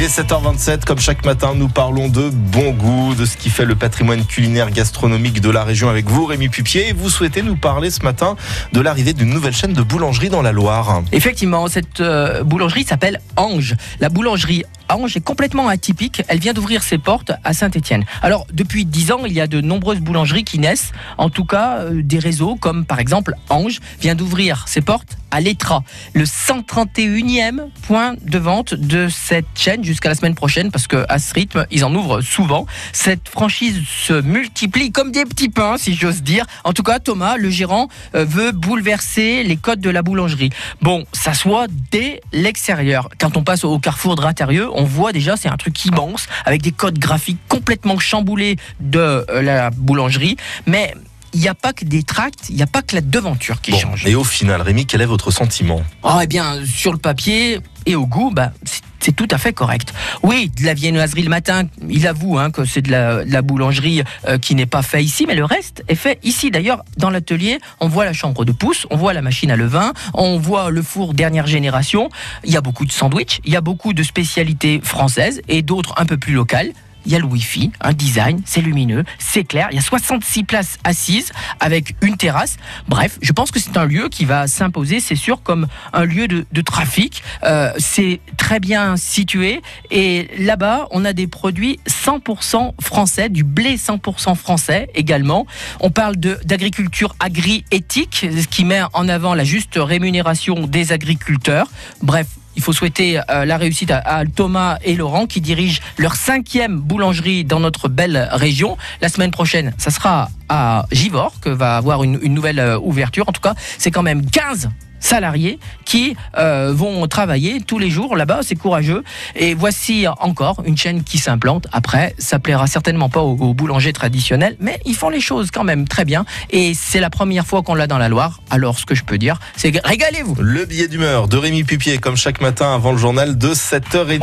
Il est 7h27, comme chaque matin, nous parlons de bon goût, de ce qui fait le patrimoine culinaire gastronomique de la région avec vous, Rémi Pupier. Et vous souhaitez nous parler ce matin de l'arrivée d'une nouvelle chaîne de boulangerie dans la Loire. Effectivement, cette euh, boulangerie s'appelle Ange. La boulangerie Ange est complètement atypique. Elle vient d'ouvrir ses portes à Saint-Étienne. Alors, depuis 10 ans, il y a de nombreuses boulangeries qui naissent. En tout cas, euh, des réseaux comme par exemple Ange vient d'ouvrir ses portes à l'Etra, le 131e point de vente de cette chaîne jusqu'à la semaine prochaine parce que à ce rythme, ils en ouvrent souvent. Cette franchise se multiplie comme des petits pains, si j'ose dire. En tout cas, Thomas, le gérant, euh, veut bouleverser les codes de la boulangerie. Bon, ça soit dès l'extérieur. Quand on passe au carrefour de Ratérieux, voit déjà, c'est un truc immense avec des codes graphiques complètement chamboulés de euh, la boulangerie. Mais il n'y a pas que des tracts, il n'y a pas que la devanture qui Bon, change. et au final, Rémi, quel est votre sentiment? Oh, eh bien, sur le papier et au goût, bah, c'est- tout à fait correct. Oui, de la viennoiserie le matin, il avoue hein, que c'est de la, de la boulangerie euh, qui n'est pas fait ici, mais le reste est fait ici. D'ailleurs, dans l'atelier, on voit la chambre de pouce, on voit la machine à levain, on voit le four dernière génération. Il y a beaucoup de sandwichs, il y a beaucoup de spécialités françaises et d'autres un peu plus locales. Il y a le Wi-Fi, un design, c'est lumineux, c'est clair. Il y a 66 places assises avec une terrasse. Bref, je pense que c'est un lieu qui va s'imposer, c'est sûr, comme un lieu de, trafic. Euh, c'est très bien situé et là-bas, on a des produits 100% français, du blé 100% français également. On parle d'agriculture agri-éthique, ce qui met en avant la juste rémunération des agriculteurs. Bref, il faut souhaiter euh, la réussite à, à Thomas et Laurent qui dirigent leur cinquième boulangerie dans notre belle région. La semaine prochaine, ça sera à Givors que va avoir une, nouvelle euh, ouverture. En tout cas, c'est quand même 15 salariés qui euh, vont travailler tous les jours là-bas, c'est courageux. Et voici encore une chaîne qui s'implante. Après, ça plaira certainement pas aux, aux boulangers traditionnels, mais ils font les choses quand même très bien. Et c'est la première fois qu'on l'a dans la Loire. Alors, ce que je peux dire, c'est régalez-vous. Le billet d'humeur de Rémi Pupier, comme chaque matin avant le journal de 7h30.